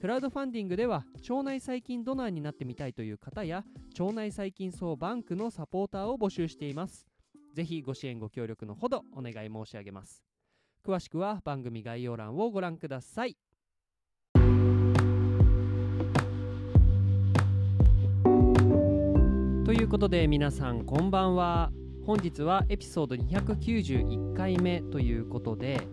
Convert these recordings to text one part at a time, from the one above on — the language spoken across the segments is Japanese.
クラウドファンディングでは腸内細菌ドナーになってみたいという方や腸内細菌総バンクのサポーターを募集しています。ぜひご支援ご協力のほどお願い申し上げます。詳しくは番組概要欄をご覧ください。ということで皆さんこんばんは。本日はエピソード291回目ということで、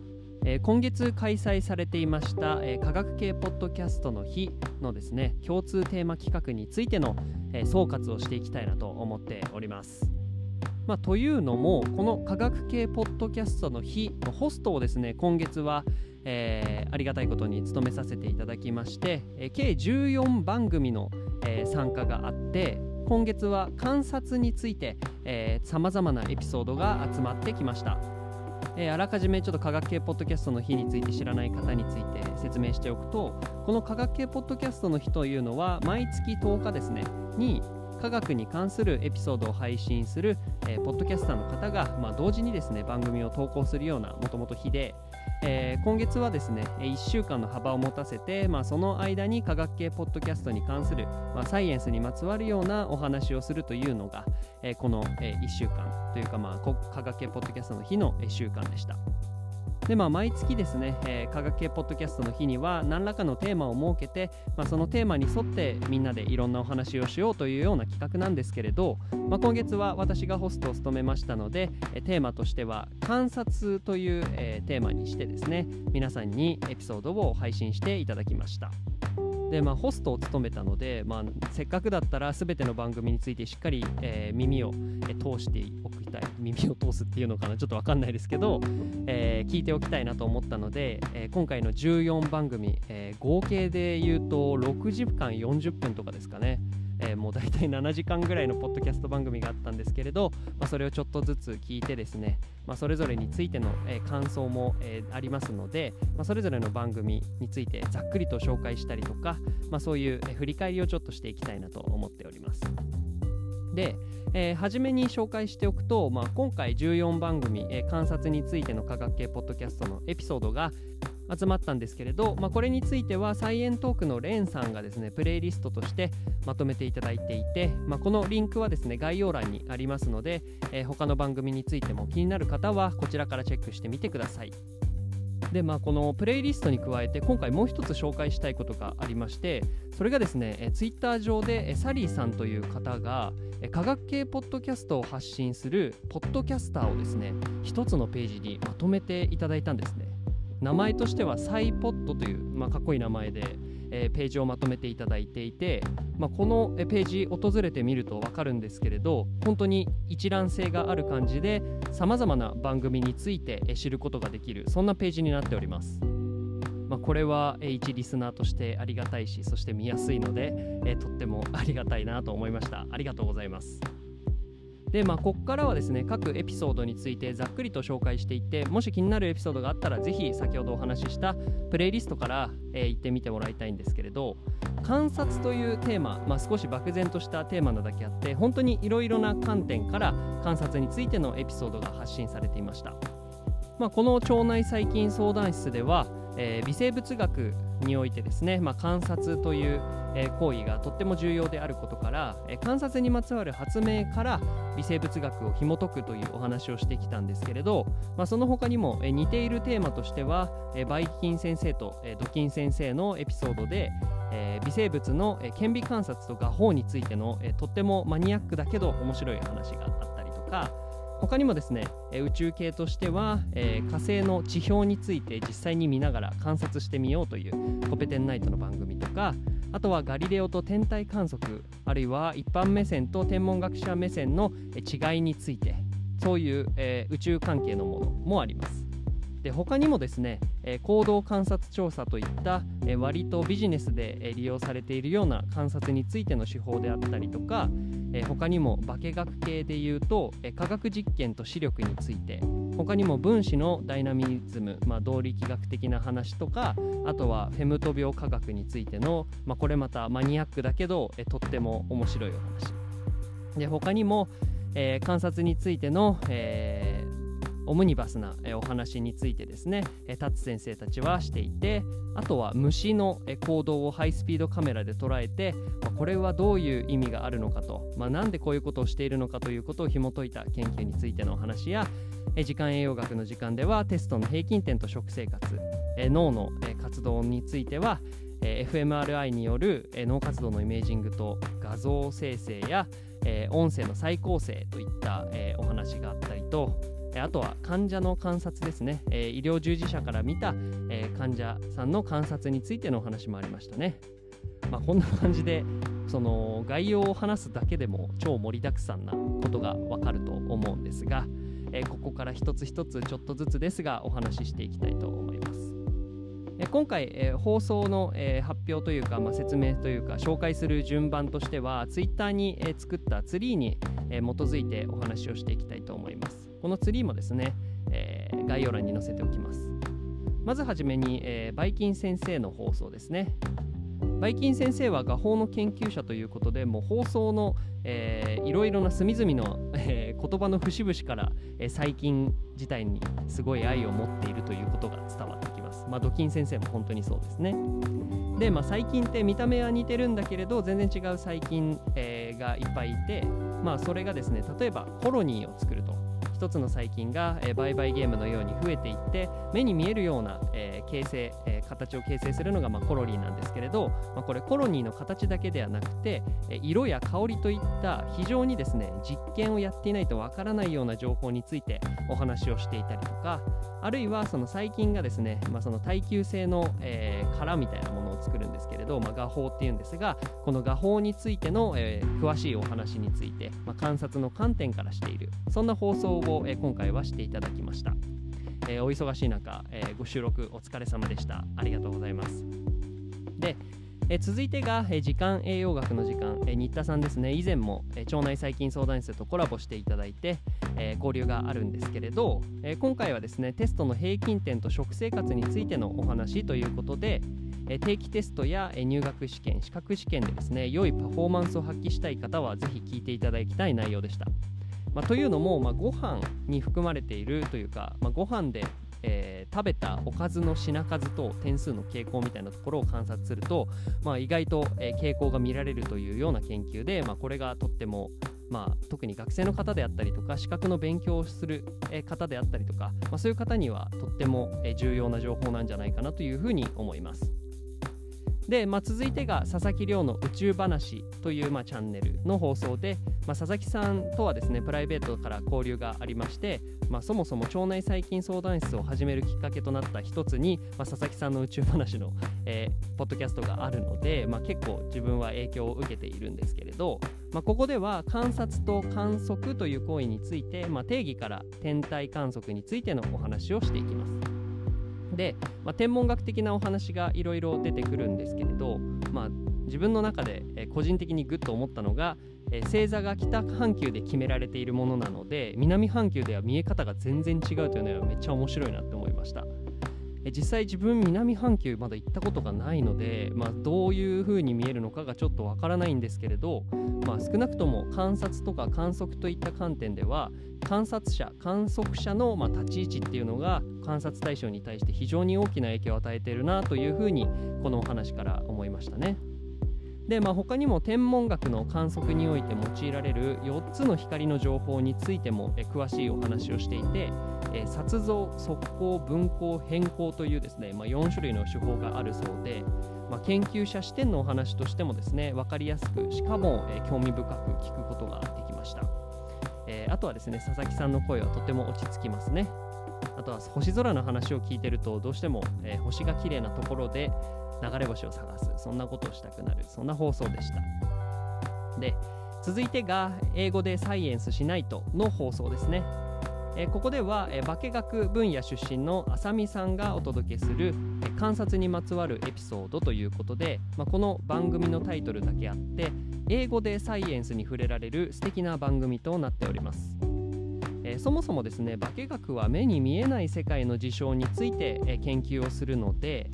え今月開催されていました、え科学系ポッドキャストの日のですね共通テーマ企画についての、え総括をしていきたいなと思っております。まあ、というのもこの科学系ポッドキャストの日のホストをですね今月は、えーありがたいことに務めさせていただきまして、え計14番組の、えー参加があって今月は観察についてさまざまなエピソードが集まってきました、えーあらかじめちょっと科学系ポッドキャストの日について知らない方について説明しておくとこの科学系ポッドキャストの日というのは毎月10日ですねに科学に関するエピソードを配信する、えーポッドキャスターの方が、まあ、同時にですね番組を投稿するようなもともと日で、えー今月はですね1週間の幅を持たせて、まあ、その間に科学系ポッドキャストに関する、まあ、サイエンスにまつわるようなお話をするというのが、えーこの、え1週間というか、まあ、科学系ポッドキャストの日の1週間でした。でまあ、毎月ですね、えー科学系ポッドキャストの日には何らかのテーマを設けて、まあ、そのテーマに沿ってみんなでいろんなお話をしようというような企画なんですけれど、まあ、今月は私がホストを務めましたので、えーテーマとしては観察という、えーテーマにしてですね皆さんにエピソードを配信していただきました。でまあ、ホストを務めたので、まあ、せっかくだったら全ての番組についてしっかり、えー耳を、えー通しておきたい。耳を通すっていうのかな？ちょっと分かんないですけど、えー聞いておきたいなと思ったので、えー今回の14番組、えー合計で言うと6時間40分とかですかね、えーもう大体7時間ぐらいのポッドキャスト番組があったんですけれど、まあ、それをちょっとずつ聞いてですね、まあ、それぞれについての、えー感想も、えーありますので、まあ、それぞれの番組についてざっくりと紹介したりとか、まあ、そういう、え振り返りをちょっとしていきたいなと思っております。で、えー初めに紹介しておくと、まあ、今回14番組、えー観察についての科学系ポッドキャストのエピソードが集まったんですけれど、まあ、これについてはサイエントークのレンさんがですねプレイリストとしてまとめていただいていて、まあ、このリンクはですね概要欄にありますので、えー他の番組についても気になる方はこちらからチェックしてみてください。でまあ、このプレイリストに加えて今回もう一つ紹介したいことがありましてそれがですねえツイッター上でサリーさんという方が科学系ポッドキャストを発信するポッドキャスターをですね一つのページにまとめていただいたんですね名前としてはサイポッドという、まあ、かっこいい名前で、えーページをまとめていただいていて、まあ、このえページ訪れてみると分かるんですけれど本当に一覧性がある感じでさまざまな番組についてえ知ることができるそんなページになっております。まあ、これはえ一リスナーとしてありがたいしそして見やすいので、えーとってもありがたいなと思いましたありがとうございますでまあここからはですね各エピソードについてざっくりと紹介していってもし気になるエピソードがあったらぜひ先ほどお話ししたプレイリストから、えー行ってみてもらいたいんですけれど観察というテーマ、まあ、少し漠然としたテーマなだけあって本当にいろいろな観点から観察についてのエピソードが発信されていました。まあ、この腸内細菌相談室では、えー微生物学においてですね、まあ、観察という、え行為がとっても重要であることから、え観察にまつわる発明から微生物学を紐解くというお話をしてきたんですけれど、まあ、その他にも、え似ているテーマとしては、えーバイキン先生と、えドキン先生のエピソードで、え微生物の、え顕微観察と画法についての、えとってもマニアックだけど面白い話があったりとか他にもですね、え宇宙系としては、えー火星の地表について実際に見ながら観察してみようというコペテンナイトの番組とかあとはガリレオと天体観測あるいは一般目線と天文学者目線の違いについてそういう、えー宇宙関係のものもあります。で他にもですね、え行動観察調査といった、え割とビジネスで、利用されているような観察についての手法であったりとか、え他にも化学系でいうと、え科学実験と視力について。他にも分子のダイナミズム、まあ、動力学的な話とかあとはフェムト病科学についての、まあ、これまたマニアックだけど、えとっても面白いお話。で他にも、え、観察についての、えオムニバスなお話についてですねタツ先生たちはしていてあとは虫の行動をハイスピードカメラで捉えてこれはどういう意味があるのかと、まあ、なんでこういうことをしているのかということを紐解いた研究についてのお話や時間栄養学の時間ではテストの平均点と食生活脳の活動については fMRI による脳活動のイメージングと画像生成や音声の再構成といったお話があったりとあとは患者の観察ですね、え医療従事者から見た、え患者さんの観察についてのお話もありましたね。まあ、こんな感じでその概要を話すだけでも超盛りだくさんなことがわかると思うんですが、えここから一つ一つちょっとずつですがお話ししていきたいと思います。え今回、え放送の、え発表というか、まあ、説明というか紹介する順番としては Twitter に、え作ったツリーに、え基づいてお話をしていきたいと思います。このツリーもですね、えー、概要欄に載せておきます。まずはじめに、えー、バイキン先生の放送ですね。バイキン先生は画法の研究者ということでもう放送の、えー、いろいろな隅々の、えー、言葉の節々から、えー、最近自体にすごい愛を持っているということが伝わってきます。まあ、ドキン先生も本当にそうですね。で、まあ、細菌って見た目は似てるんだけれど全然違う細菌、えー、がいっぱいいて、まあ、それがですね例えばコロニーを作ると一つの細菌が、え、売買ゲームのように増えていって目に見えるような、え、形成、え、形を形成するのが、まあ、コロニーなんですけれど、ま、これコロニーの形だけではなくて、え色や香りといった非常にですね実験をやっていないとわからないような情報についてお話をしていたりとかあるいはその細菌がですね、まあ、その耐久性の、え、殻みたいなものを作るんですけれど、まあ、画法っていうんですがこの画法についての、え、詳しいお話について、ま、観察の観点からしているそんな放送を、をえー、今回はしていただきました、えー、お忙しい中、えー、ご収録お疲れ様でした。ありがとうございます。でえ続いてが、え時間栄養学の時間、え新田さんですね。以前も、え腸内細菌相談室とコラボしていただいて、え交流があるんですけれど、え今回はですねテストの平均点と食生活についてのお話ということで、え定期テストや、え入学試験資格試験でですね良いパフォーマンスを発揮したい方はぜひ聞いていただきたい内容でした。まあ、というのも、まあ、ご飯に含まれているというか、まあ、ご飯でえー、食べたおかずの品数と点数の傾向みたいなところを観察すると、まあ、意外と、えー、傾向が見られるというような研究で、まあ、これがとっても、まあ、特に学生の方であったりとか資格の勉強をする方であったりとか、まあ、そういう方にはとっても重要な情報なんじゃないかなというふうに思います。で、まあ、続いてが佐々木亮の宇宙話という、まあ、チャンネルの放送で、まあ、佐々木さんとはですねプライベートから交流がありまして、まあ、そもそも腸内細菌相談室を始めるきっかけとなった一つに、まあ、佐々木さんの宇宙話の、えー、ポッドキャストがあるので、まあ、結構自分は影響を受けているんですけれど、まあ、ここでは観察と観測という行為について、まあ、定義から天体観測についてのお話をしていきます。で、まあ、天文学的なお話がいろいろ出てくるんですけれど、まあ、自分の中で、え個人的にグッと思ったのが、え星座が北半球で決められているものなので南半球では見え方が全然違うというのはめっちゃ面白いなって思いました。実際自分南半球まだ行ったことがないので、まあ、どういう風に見えるのかがちょっとわからないんですけれど、まあ、少なくとも観察とか観測といった観点では観察者観測者のま立ち位置っていうのが観察対象に対して非常に大きな影響を与えているなというふうにこのお話から思いましたね。で、まあ、他にも天文学の観測において用いられる4つの光の情報についてもえ詳しいお話をしていて、え撮像、速攻、分光、変更というですね、まあ、4種類の手法があるそうで、まあ、研究者視点のお話としてもですね分かりやすくしかも、え興味深く聞くことができました、えー、あとはですね佐々木さんの声はとても落ち着きますね。あとは星空の話を聞いてるとどうしても、えー、星が綺麗なところで流れ星を探す。そんなことをしたくなる。そんな放送でした。で続いてが英語でサイエンスしないとの放送ですね。えここでは、え化学分野出身の浅見さんがお届けする、え観察にまつわるエピソードということで、まあ、この番組のタイトルだけあって英語でサイエンスに触れられる素敵な番組となっております。えそもそもですね化学は目に見えない世界の事象について、え研究をするので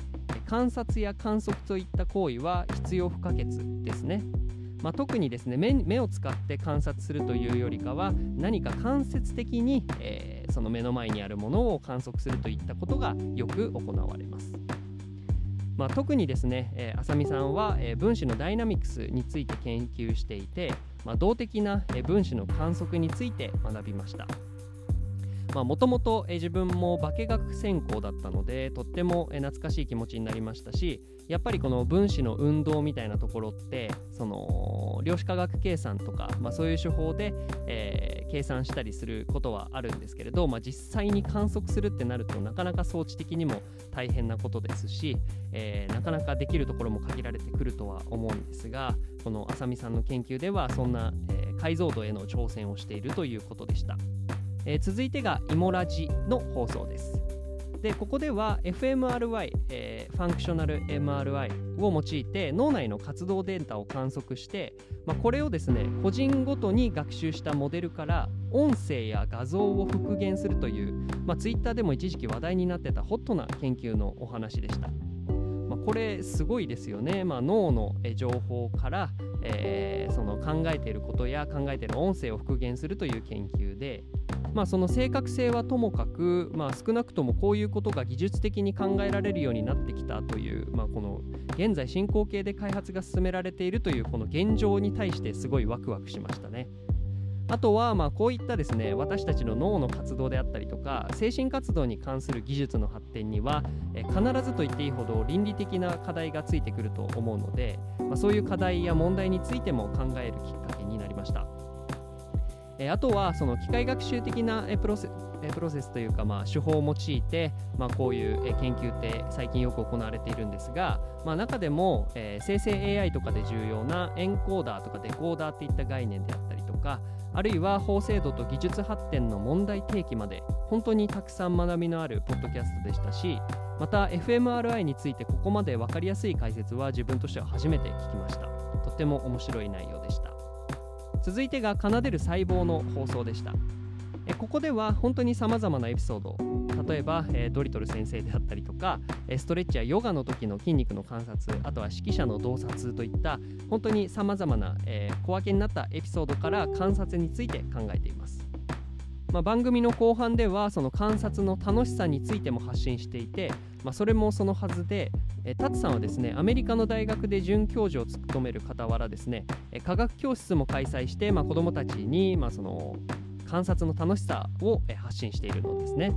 観察や観測といった行為は必要不可欠ですね。まあ、特にですね目を使って観察するというよりかは何か間接的に、えー、その目の前にあるものを観測するといったことがよく行われます。まあ、特にですね、えー、浅見さんは、えー、分子のダイナミクスについて研究していて、まあ、動的な、え、分子の観測について学びました。もともと自分も化学専攻だったのでとっても懐かしい気持ちになりましたしやっぱりこの分子の運動みたいなところってその量子化学計算とか、まあ、そういう手法で、えー、計算したりすることはあるんですけれど、まあ、実際に観測するってなるとなかなか装置的にも大変なことですし、えー、なかなかできるところも限られてくるとは思うんですがこの浅見さんの研究ではそんな、えー、解像度への挑戦をしているということでした。え、続いてがイモラジの放送です。でここでは fMRI、えー、ファンクショナル MRI を用いて脳内の活動データを観測して、まあ、これをですね個人ごとに学習したモデルから音声や画像を復元するという、まあ、Twitter でも一時期話題になってたホットな研究のお話でした。まあ、これすごいですよね、まあ、脳の情報から、えー、その考えていることや考えている音声を復元するという研究で、まあ、その正確性はともかく、まあ、少なくともこういうことが技術的に考えられるようになってきたという、まあ、この現在進行形で開発が進められているというこの現状に対してすごいワクワクしましたね。あとはまあこういったですね私たちの脳の活動であったりとか精神活動に関する技術の発展には必ずと言っていいほど倫理的な課題がついてくると思うので、まあ、そういう課題や問題についても考えるきっかけ。えあとはその機械学習的なプロセプロセスというか、まあ、手法を用いて、まあ、こういう研究って最近よく行われているんですが、まあ、中でも、え、生成 AI とかで重要なエンコーダーとかデコーダーっていった概念であったりとかあるいは法制度と技術発展の問題提起まで本当にたくさん学びのあるポッドキャストでしたしまた fMRI についてここまで分かりやすい解説は自分としては初めて聞きました。とても面白い内容でした。続いてが奏でる細胞の放送でした。えここでは本当にさまざまなエピソード例えば、えドリトル先生であったりとかストレッチやヨガの時の筋肉の観察あとは指揮者の洞察といった本当にさまざまな、え、小分けになったエピソードから観察について考えています、まあ、番組の後半ではその観察の楽しさについても発信していて、まあ、それもそのはずでえタツさんはですねアメリカの大学で准教授を務める傍らですね科学教室も開催して、まあ、子どもたちに、まあ、その観察の楽しさを発信しているのですね。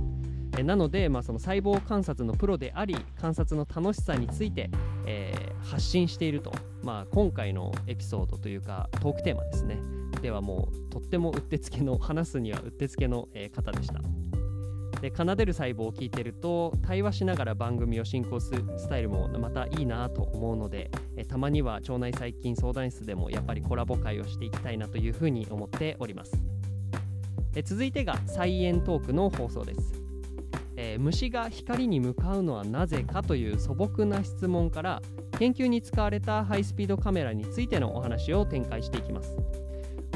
なので、まあ、その細胞観察のプロであり観察の楽しさについて、えー、発信していると、まあ、今回のエピソードというかトークテーマですね。ではもうとってもうってつけの話すにはうってつけの、えー、方でした。で奏でる細胞を聞いてると対話しながら番組を進行するスタイルもまたいいなと思うのでえたまには腸内細菌相談室でもやっぱりコラボ会をしていきたいなというふうに思っております。え続いてがサイエントークの放送です。えー、虫が光に向かうのはなぜかという素朴な質問から研究に使われたハイスピードカメラについてのお話を展開していきます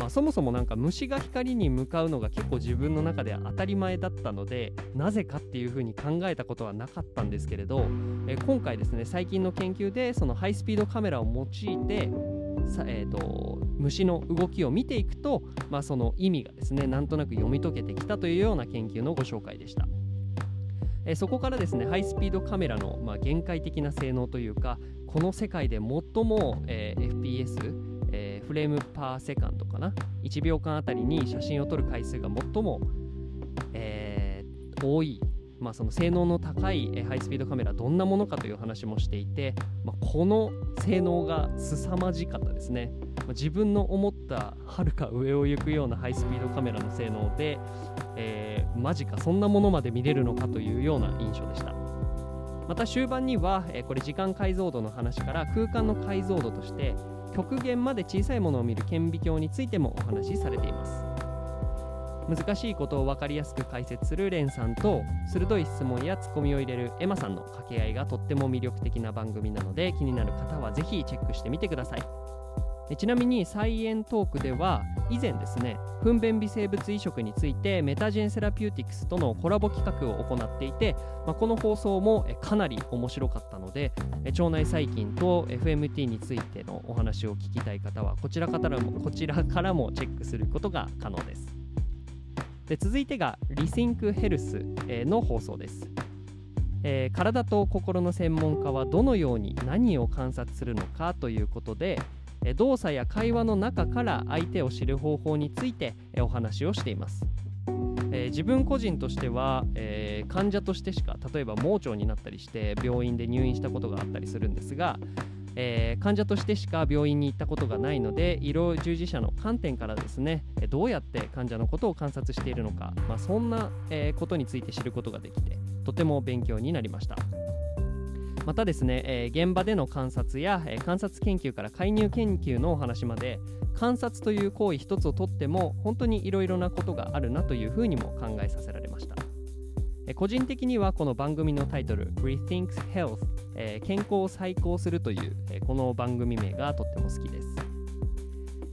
まあ、そもそもなんか虫が光に向かうのが結構自分の中では当たり前だったのでなぜかっていうふうに考えたことはなかったんですけれど、え今回ですね最近の研究でそのハイスピードカメラを用いてさ、えーと、虫の動きを見ていくと、まあ、その意味がですねなんとなく読み解けてきたというような研究のご紹介でした。えそこからですねハイスピードカメラの、まあ、限界的な性能というかこの世界で最も、えー、FPS えー、 frame per second かな1秒間あたりに写真を撮る回数が最も、えー、多い、まあ、その性能の高い、え、ハイスピードカメラどんなものかという話もしていて、まあ、この性能が凄まじかった。ですね、自分の思ったはるか上を行くようなハイスピードカメラの性能で、えー、マジかそんなものまで見れるのかというような印象でした。また終盤には、えこれ時間解像度の話から空間の解像度として極限まで小さいものを見る顕微鏡についてもお話しされています。難しいことを分かりやすく解説するレンさんと鋭い質問やツッコミを入れるエマさんの掛け合いがとっても魅力的な番組なので気になる方はぜひチェックしてみてください。ちなみにサイエントークでは以前ですね糞便微生物移植についてメタジェンセラピューティクスとのコラボ企画を行っていて、まあ、この放送もかなり面白かったので腸内細菌と FMT についてのお話を聞きたい方はこちらからもこちらからもチェックすることが可能です。で続いてがリシンクヘルスの放送です。えー、体と心の専門家はどのように何を観察するのかということで、動作や会話の中から相手を知る方法についてお話をしています。えー、自分個人としては、えー、患者としてしか例えば盲腸になったりして病院で入院したことがあったりするんですが、えー、患者としてしか病院に行ったことがないので医療従事者の観点からですねどうやって患者のことを観察しているのか、まあ、そんな、えことについて知ることができてとても勉強になりました。またですね、えー、現場での観察や、えー、観察研究から介入研究のお話まで観察という行為一つをとっても本当にいろいろなことがあるなというふうにも考えさせられました、えー、個人的にはこの番組のタイトル Rethinks Health、え健康を再考するという、えこの番組名がとっても好きです。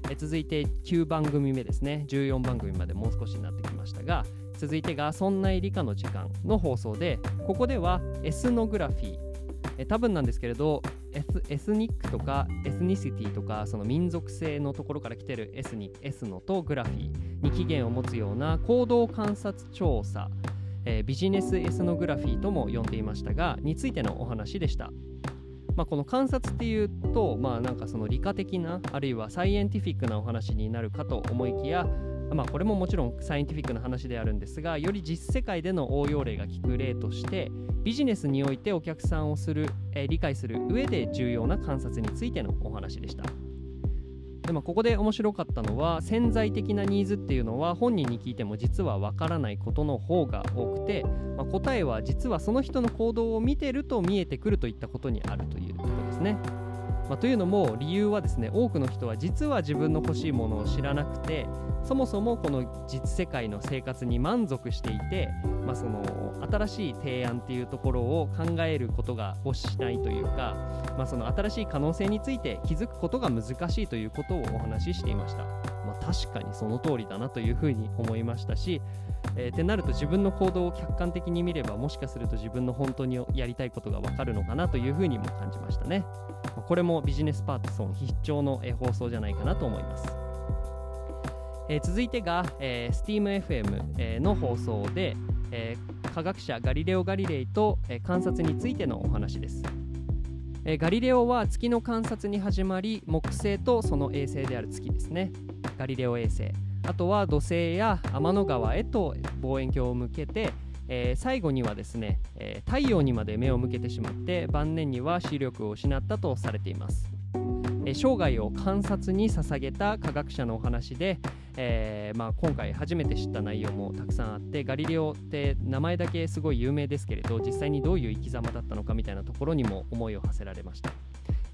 え続いて9番組目ですね。14番組までもう少しになってきましたが続いてが「そんな理科の時間」の放送でここではエスノグラフィーえ多分なんですけれどエスエスニックとかエスニシティとかその民族性のところから来てるエスニエスノとグラフィーに起源を持つような行動観察調査、えー、ビジネスエスノグラフィーとも呼んでいましたがについてのお話でした。まあ、この観察っていうと、まあ、なんかその理科的なあるいはサイエンティフィックなお話になるかと思いきやまあ、これももちろんサイエンティフィックな話であるんですがより実世界での応用例が効く例としてビジネスにおいてお客さんをする、えー、理解する上で重要な観察についてのお話でした。でもここで面白かったのは潜在的なニーズっていうのは本人に聞いても実はわからないことの方が多くて、まあ、答えは実はその人の行動を見てると見えてくるといったことにあるということですね。まあ、というのも理由はですね多くの人は実は自分の欲しいものを知らなくてそもそもこの実世界の生活に満足していて、まあ、その新しい提案っていうところを考えることが欲しないというか、まあ、その新しい可能性について気づくことが難しいということをお話ししていました。まあ、確かにその通りだなというふうに思いましたし、えー、ってなると自分の行動を客観的に見ればもしかすると自分の本当にやりたいことが分かるのかなというふうにも感じましたね。これもビジネスパーソン必聴の放送じゃないかなと思います。えー、続いてが、えー、SteamFM、の放送で、えー、科学者ガリレオ・ガリレイと、えー、観察についてのお話です、え、ガリレオは月の観察に始まり木星とその衛星である月ですね。ガリレオ衛星。あとは土星や天の川へと望遠鏡を向けて、えー、最後にはですね、えー、太陽にまで目を向けてしまって晩年には視力を失ったとされています、えー、生涯を観察に捧げた科学者のお話で、えーまあ、今回初めて知った内容もたくさんあってガリレオって名前だけすごい有名ですけれど実際にどういう生き様だったのかみたいなところにも思いを馳せられました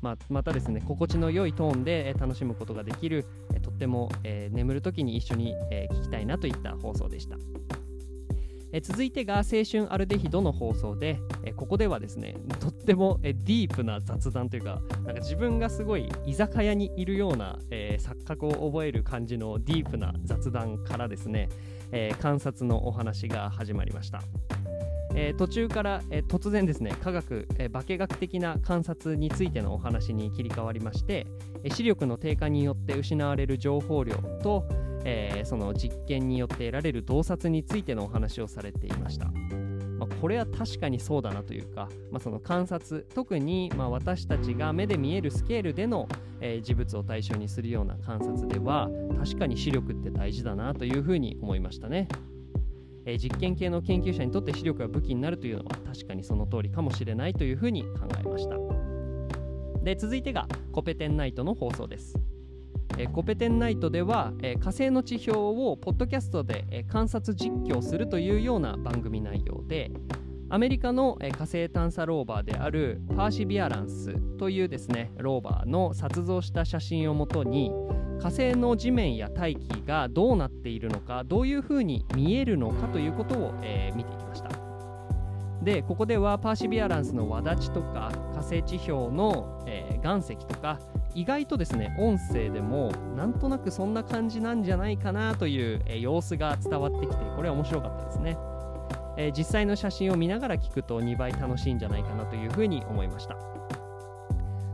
まあ、またですね心地の良いトーンで楽しむことができるとっても、えー、眠る時に一緒に、えー、聞きたいなといった放送でした。え続いてが青春アルデヒドの放送で、えここではですねとっても、えディープな雑談というかなんか自分がすごい居酒屋にいるような、えー、錯覚を覚える感じのディープな雑談からですね、えー、観察のお話が始まりました。えー、途中から、えー、突然ですね科学、えー、化学的な観察についてのお話に切り替わりまして、え視力の低下によって失われる情報量と、えその実験によって得られる洞察についてのお話をされていました。まあ、これは確かにそうだなというか、まあ、その観察特にま私たちが目で見えるスケールでの、え事物を対象にするような観察では確かに視力って大事だなというふうに思いましたね。えー、実験系の研究者にとって視力が武器になるというのは確かにその通りかもしれないというふうに考えましたで続いてがコペテンナイトの放送ですえコペテンナイトでは、え火星の地表をポッドキャストで、え観察実況するというような番組内容でアメリカの、え火星探査ローバーであるパーシビアランスというですねローバーの撮像した写真をもとに火星の地面や大気がどうなっているのかどういうふうに見えるのかということを、え、見ていきました。でここではパーシビアランスの輪立ちとか火星地表の、えー、岩石とか意外とですね音声でもなんとなくそんな感じなんじゃないかなという、えー、様子が伝わってきてこれは面白かったですね、えー、実際の写真を見ながら聞くと2倍楽しいんじゃないかなというふうに思いました。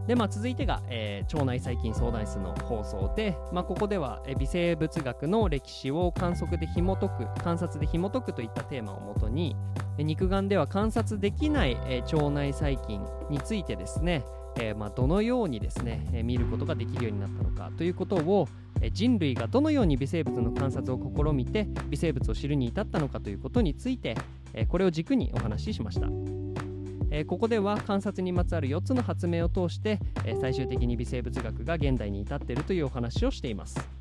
で、まあ、続いてが、えー、腸内細菌相談室の放送で、まあ、ここでは、え、微生物学の歴史を観測で紐解く観察で紐解くといったテーマをもとに、肉眼では観察できない、え、腸内細菌についてですね、えまあ、どのようにですね、え、見ることができるようになったのかということを、人類がどのように微生物の観察を試みて微生物を知るに至ったのかということについて、これを軸にお話ししました。ここでは観察にまつわる4つの発明を通して、最終的に微生物学が現代に至っているというお話をしています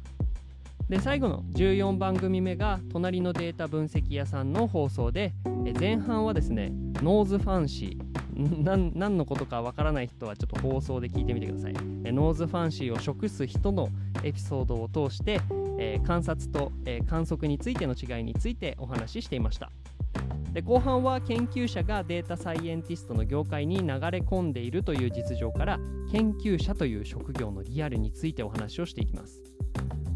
で最後の14番組目が隣のデータ分析屋さんの放送で、前半はですねノーズファンシー 何のことかわからない人はちょっと放送で聞いてみてください。ノーズファンシーを食す人のエピソードを通して、えー、観察と、えー、観測についての違いについてお話ししていました。で後半は研究者がデータサイエンティストの業界に流れ込んでいるという実情から研究者という職業のリアルについてお話をしていきます。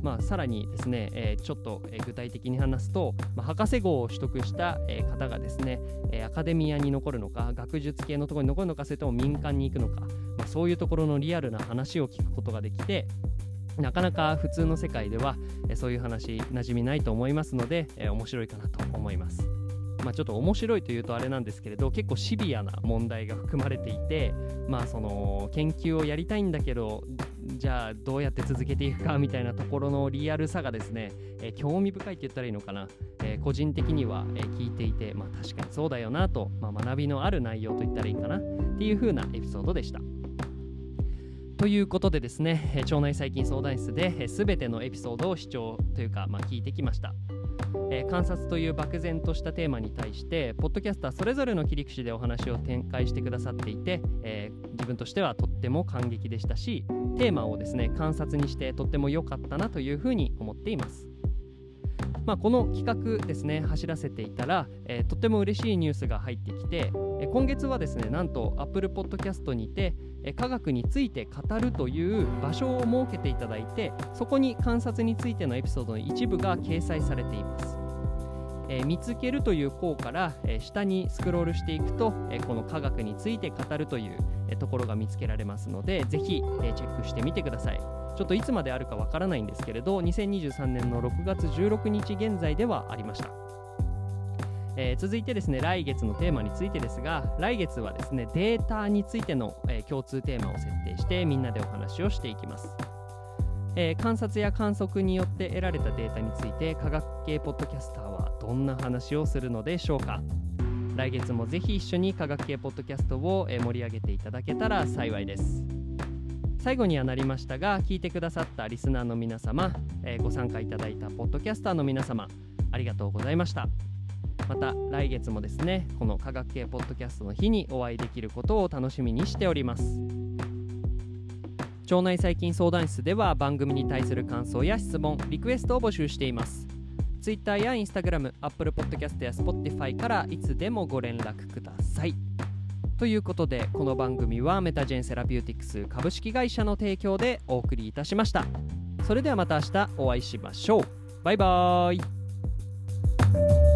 まあ、さらにですね、えー、ちょっと、え具体的に話すと、まあ、博士号を取得した、え方がですね、えアカデミアに残るのか学術系のところに残るのかそれとも民間に行くのか、まあ、そういうところのリアルな話を聞くことができてなかなか普通の世界では、えそういう話馴染みないと思いますので、え面白いかなと思います。まあ、ちょっと面白いというとあれなんですけれど結構シビアな問題が含まれていて、まあ、その研究をやりたいんだけどじゃあどうやって続けていくかみたいなところのリアルさがですね、えー、興味深いって言ったらいいのかな、えー、個人的には、え、聞いていて、まあ、確かにそうだよなと、まあ、学びのある内容と言ったらいいかなっていう風なエピソードでした。ということでですね腸内細菌相談室で全てのエピソードを視聴というか、まあ、聞いてきました。えー、観察という漠然としたテーマに対してポッドキャスターそれぞれの切り口でお話を展開してくださっていて、えー、自分としてはとっても感激でしたしテーマをですね観察にしてとっても良かったなというふうに思っています。まあ、この企画ですね走らせていたら、えー、とっても嬉しいニュースが入ってきて、え、今月はですねなんと Apple Podcast にて、え、科学について語るという場所を設けていただいてそこに観察についてのエピソードの一部が掲載されています。え、見つけるという項から、え、下にスクロールしていくと、え、この科学について語るという、えところが見つけられますのでぜひ、えチェックしてみてください。ちょっといつまであるかわからないんですけれど2023年の6月16日現在ではありました。えー、続いてですね来月のテーマについてですが来月はですねデータについての、えー、共通テーマを設定してみんなでお話をしていきます。えー、観察や観測によって得られたデータについて科学系ポッドキャスターはどんな話をするのでしょうか。来月もぜひ一緒に科学系ポッドキャストを盛り上げていただけたら幸いです。最後にはなりましたが聞いてくださったリスナーの皆様、えー、ご参加いただいたポッドキャスターの皆様ありがとうございました。また来月もですねこの科学系ポッドキャストの日にお会いできることを楽しみにしております。腸内細菌相談室では番組に対する感想や質問リクエストを募集しています。Twitter や Instagram、Apple Podcast や Spotify からいつでもご連絡ください。ということでこの番組はメタジェンセラピューティクス株式会社の提供でお送りいたしました。それではまた明日お会いしましょう。バイバーイ。